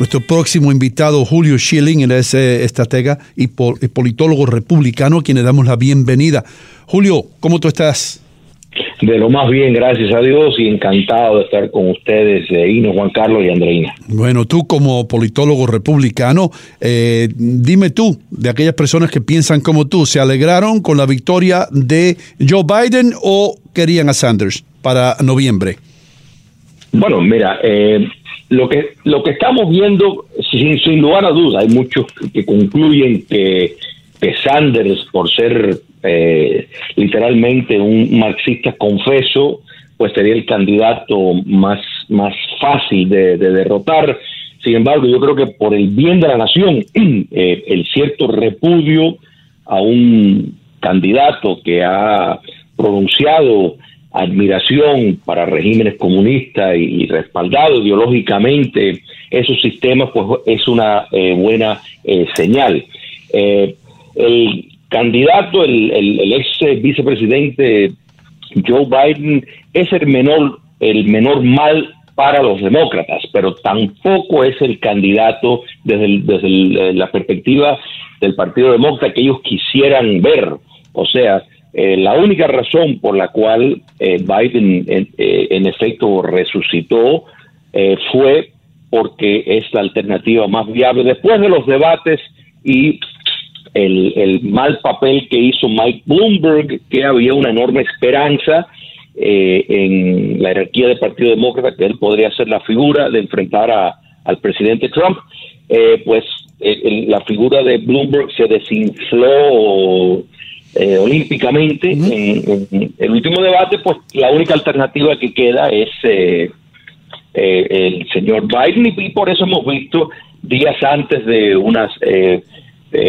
nuestro próximo invitado, Julio Schilling, él es eh, estratega y, politólogo republicano, a quien le damos la bienvenida. Julio, ¿cómo tú estás? De lo más bien, gracias a Dios y encantado de estar con ustedes, eh, Juan Carlos y Andreina. Bueno, tú como politólogo republicano, eh, dime tú, de aquellas personas que piensan como tú, ¿se alegraron con la victoria de Joe Biden o querían a Sanders para noviembre? Bueno, mira, eh, lo que lo que estamos viendo, sin, sin lugar a duda, hay muchos que concluyen que, Sanders, por ser eh, literalmente un marxista confeso, pues sería el candidato más, más fácil de, derrotar. Sin embargo, yo creo que por el bien de la nación, eh, el cierto repudio a un candidato que ha pronunciado admiración para regímenes comunistas y, respaldado ideológicamente esos sistemas, pues es una eh, buena eh, señal. Eh, el candidato, el, el, ex vicepresidente Joe Biden, es el menor, el menor mal para los demócratas, pero tampoco es el candidato desde, desde la perspectiva del Partido Demócrata que ellos quisieran ver. O sea, eh, la única razón por la cual eh, Biden eh, en efecto resucitó fue porque es la alternativa más viable. Después de los debates y el, mal papel que hizo Mike Bloomberg, que había una enorme esperanza en la jerarquía del Partido Demócrata que él podría ser la figura de enfrentar al presidente Trump, pues la figura de Bloomberg se desinfló eh, olímpicamente. en, el último debate, pues la única alternativa que queda es eh, eh, el señor Biden y, por eso hemos visto días antes de una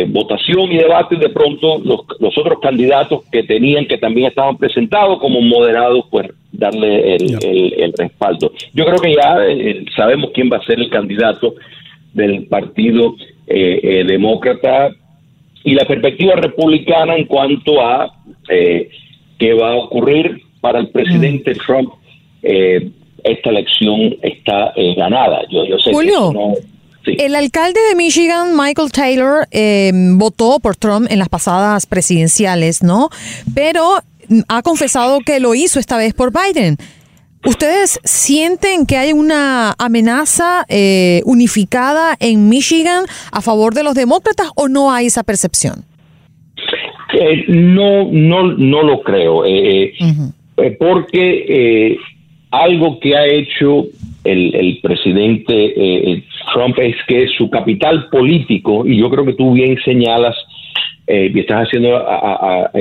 votación y debate, de pronto los, los, otros candidatos que tenían, que también estaban presentados como moderados, pues darle el, el respaldo. Yo creo que ya sabemos quién va a ser el candidato del Partido Demócrata y la perspectiva republicana en cuanto a eh, qué va a ocurrir para el presidente mm. Trump. Eh, esta elección está eh, ganada. Yo, sé Julio, el alcalde de Michigan, Michael Taylor, votó por Trump en las pasadas presidenciales, ¿no? Pero ha confesado que lo hizo esta vez por Biden. ¿Ustedes sienten que hay una amenaza eh, unificada en Michigan a favor de los demócratas o no hay esa percepción? Eh, no, no, no lo creo, eh, porque algo que ha hecho el, el presidente Trump es que su capital político, y yo creo que tú bien señalas y estás haciendo a, a,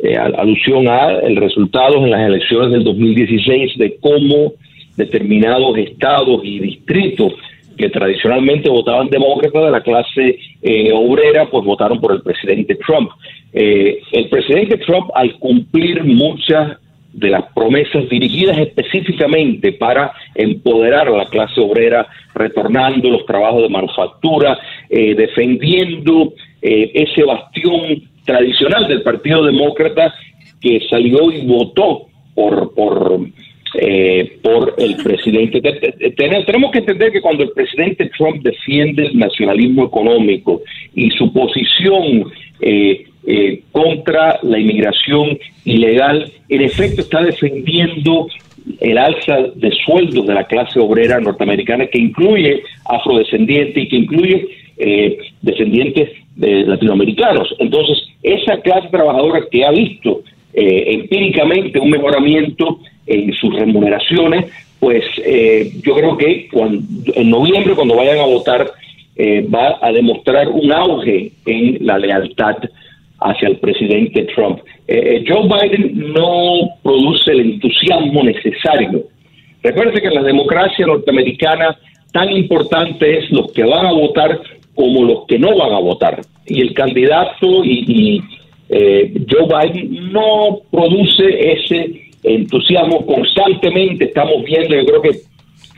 eh, alusión a el resultados en las elecciones del 2016 de cómo determinados estados y distritos que tradicionalmente votaban demócratas de la clase eh, obrera, pues votaron por el presidente Trump. Eh, el presidente Trump, al cumplir muchas de las promesas dirigidas específicamente para empoderar a la clase obrera, retornando los trabajos de manufactura, defendiendo ese bastión tradicional del Partido Demócrata que salió y votó por por eh, por el presidente. Tenemos que entender que cuando el presidente Trump defiende el nacionalismo económico y su posición eh, eh, contra la inmigración ilegal, en efecto está defendiendo el alza de sueldos de la clase obrera norteamericana que incluye afrodescendientes y que incluye descendientes de latinoamericanos. Entonces, esa clase trabajadora que ha visto eh, empíricamente un mejoramiento en sus remuneraciones, pues eh, yo creo que en noviembre, cuando vayan a votar, eh, va a demostrar un auge en la lealtad hacia el presidente Trump. Joe Biden no produce el entusiasmo necesario. Recuerde que en la democracia norteamericana tan importante es los que van a votar como los que no van a votar. Y el candidato y, eh, Joe Biden no produce ese entusiasmo constantemente. Estamos viendo, yo creo que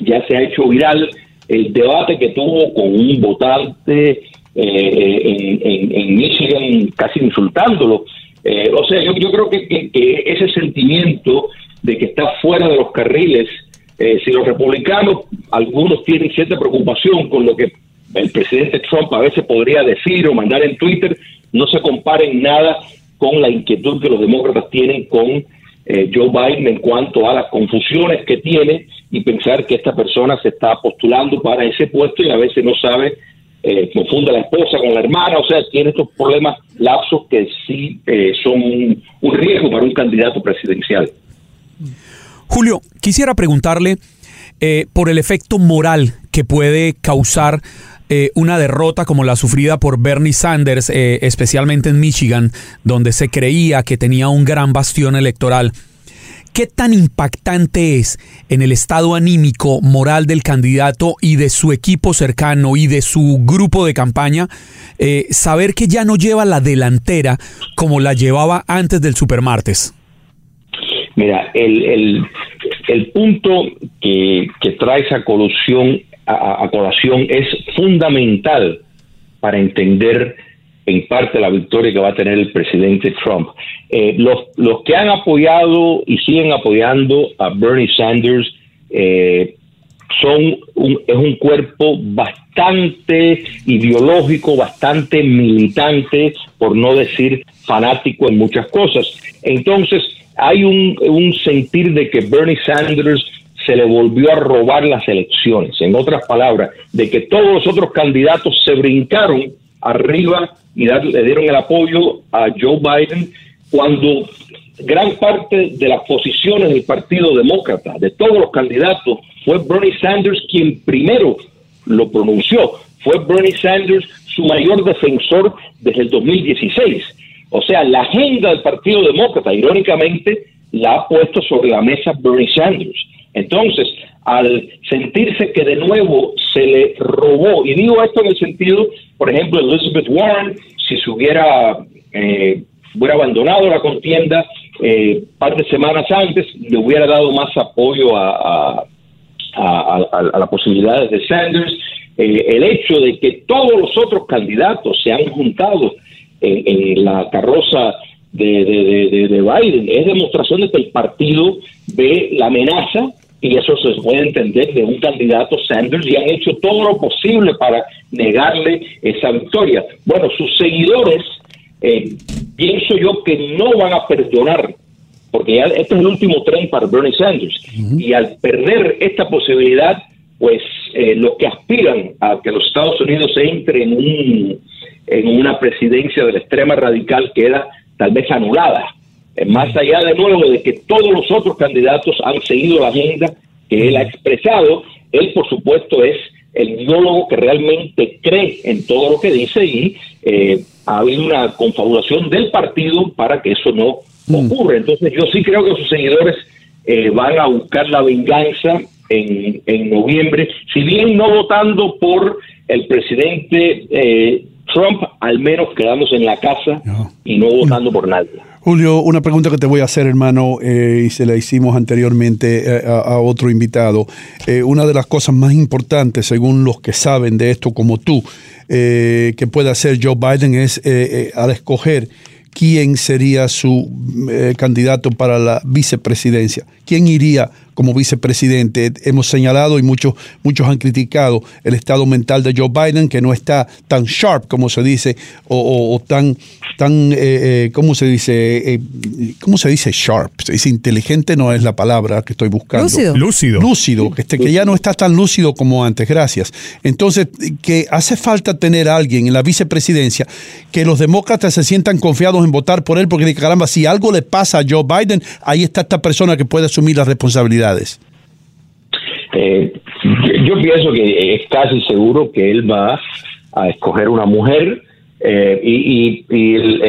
ya se ha hecho viral el debate que tuvo con un votante eh, en, Michigan casi insultándolo. Eh, o sea, yo, creo que, ese sentimiento de que está fuera de los carriles eh, si los republicanos, algunos tienen cierta preocupación con lo que el presidente Trump a veces podría decir o mandar en Twitter, no se comparen nada con la inquietud que los demócratas tienen con eh, Joe Biden en cuanto a las confusiones que tiene y pensar que esta persona se está postulando para ese puesto y a veces no sabe, eh, confunde a la esposa con la hermana, o sea, tiene estos problemas lapsos que sí eh, son un, riesgo para un candidato presidencial. Julio, quisiera preguntarle eh, por el efecto moral que puede causar eh, una derrota como la sufrida por Bernie Sanders, eh, especialmente en Michigan, donde se creía que tenía un gran bastión electoral. ¿Qué tan impactante es en el estado anímico moral del candidato y de su equipo cercano y de su grupo de campaña eh, saber que ya no lleva la delantera como la llevaba antes del supermartes? Mira, el, el, punto que, que trae esa colusión a, colación es fundamental para entender en parte la victoria que va a tener el presidente Trump. Eh, los, los que han apoyado y siguen apoyando a Bernie Sanders eh, son un, es un cuerpo bastante ideológico, bastante militante, por no decir fanático en muchas cosas. Entonces, hay un, un sentir de que Bernie Sanders se le volvió a robar las elecciones. En otras palabras, de que todos los otros candidatos se brincaron arriba y le dieron el apoyo a Joe Biden cuando gran parte de las posiciones del Partido Demócrata, de todos los candidatos, fue Bernie Sanders quien primero lo pronunció. Fue Bernie Sanders su mayor defensor desde el 2016. O sea, la agenda del Partido Demócrata, irónicamente, la ha puesto sobre la mesa Bernie Sanders. Entonces, al sentirse que de nuevo se le robó, y digo esto en el sentido, por ejemplo, Elizabeth Warren, si se hubiera, eh, hubiera abandonado la contienda eh, par de semanas antes, le hubiera dado más apoyo a, a, las posibilidades de Sanders. Eh, el hecho de que todos los otros candidatos se han juntado en, la carroza de, de, de, Biden es demostración de que el partido ve la amenaza y eso se puede entender de un candidato Sanders y han hecho todo lo posible para negarle esa victoria. Bueno, sus seguidores, eh, pienso yo que no van a perdonar, porque ya este es el último tren para Bernie Sanders, y al perder esta posibilidad, pues eh, los que aspiran a que los Estados Unidos entre en, un, en una presidencia de la extrema radical queda tal vez anulada más allá de nuevo de que todos los otros candidatos han seguido la agenda que él ha expresado, él por supuesto es el ideólogo que realmente cree en todo lo que dice y eh, ha habido una confabulación del partido para que eso no mm. ocurra. Entonces yo sí creo que sus seguidores eh, van a buscar la venganza en, en noviembre, si bien no votando por el presidente eh, Trump, al menos quedándose en la casa y no votando por nadie. Julio, una pregunta que te voy a hacer, hermano, eh, y se la hicimos anteriormente eh, a, otro invitado. Eh, una de las cosas más importantes, según los que saben de esto como tú, que puede hacer Joe Biden es al escoger quién sería su candidato para la vicepresidencia. ¿Quién iría como vicepresidente. Hemos señalado y muchos, muchos han criticado el estado mental de Joe Biden, que no está tan sharp, como se dice, o, tan, tan eh, eh, ¿cómo se dice? Eh, ¿Cómo se dice sharp? Se dice inteligente, no es la palabra que estoy buscando. Lúcido. Lúcido. Lúcido, que, este, que ya no está tan lúcido como antes, gracias. Entonces, que hace falta tener a alguien en la vicepresidencia que los demócratas se sientan confiados en votar por él, porque caramba, si algo le pasa a Joe Biden, ahí está esta persona que puede asumir las Eh, yo pienso que es casi seguro que él va a escoger una mujer eh, y,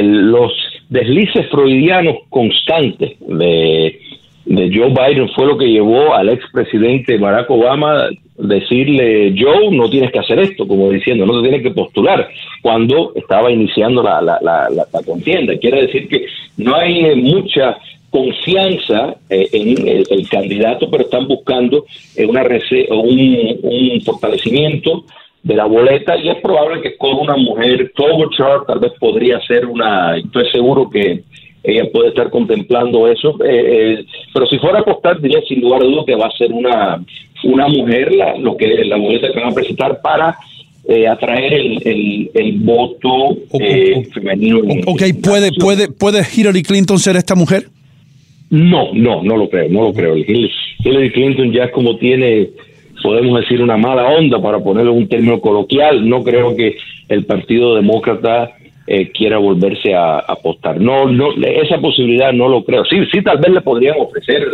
los deslices freudianos constantes de, Joe Biden fue lo que llevó al expresidente Barack Obama decirle, Joe, no tienes que hacer esto, como diciendo, no te tienes que postular, cuando estaba iniciando la, la, la, la contienda. Quiere decir que no hay mucha confianza eh, en el, candidato, pero están buscando eh, una un, un fortalecimiento de la boleta y es probable que con una mujer, Klobuchar tal vez podría ser una, estoy seguro que ella puede estar contemplando eso. Eh, eh, pero si fuera a apostar, diría sin lugar a dudas que va a ser una, una mujer la, lo que la boleta que van a presentar para eh, atraer el, el, voto femenino. Ok, ¿puede, puede, ¿puede Hillary Clinton ser esta mujer? No, no, no lo creo, no lo creo. Hillary Clinton ya es como tiene, podemos decir, una mala onda, para ponerlo en un término coloquial. No creo que el Partido Demócrata eh, quiera volverse a, apostar. No, no, esa posibilidad no lo creo. Sí, sí, tal vez le podrían ofrecer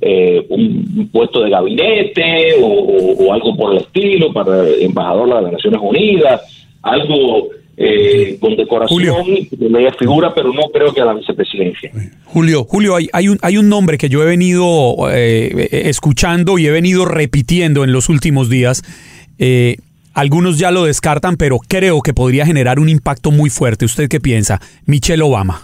eh, un, puesto de gabinete o, algo por el estilo para embajador de las Naciones Unidas, algo eh, con decoración de media figura, pero no creo que a la vicepresidencia. Julio, Julio, hay, hay, un, hay un nombre que yo he venido escuchando y he venido repitiendo en los últimos días. Eh, algunos ya lo descartan, pero creo que podría generar un impacto muy fuerte. ¿Usted qué piensa? Michelle Obama.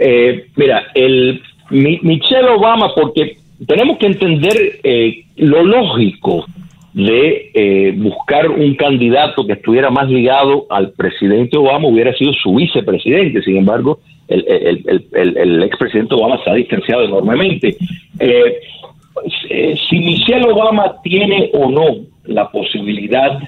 Eh, mira, el Michelle Obama, porque tenemos que entender eh, lo lógico de eh, buscar un candidato que estuviera más ligado al presidente Obama, hubiera sido su vicepresidente. Sin embargo, el, el, expresidente Obama se ha distanciado enormemente. si Michelle Obama tiene o no la posibilidad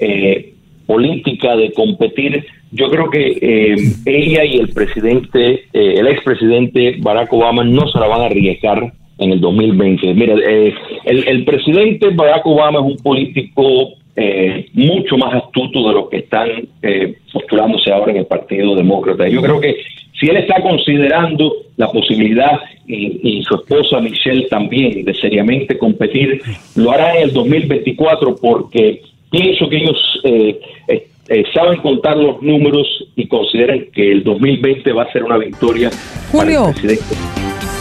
eh, política de competir, yo creo que eh, ella y el presidente, eh, el expresidente Barack Obama no se la van a arriesgar en el 2020. Mira, el, el, presidente Barack Obama es un político mucho más astuto de lo que están postulándose ahora en el Partido Demócrata. Yo creo que si él está considerando la posibilidad, y, su esposa Michelle también, de seriamente competir, lo hará en el 2024 porque pienso que ellos eh, eh, eh, saben contar los números y consideran que el 2020 va a ser una victoria Julio. para el presidente.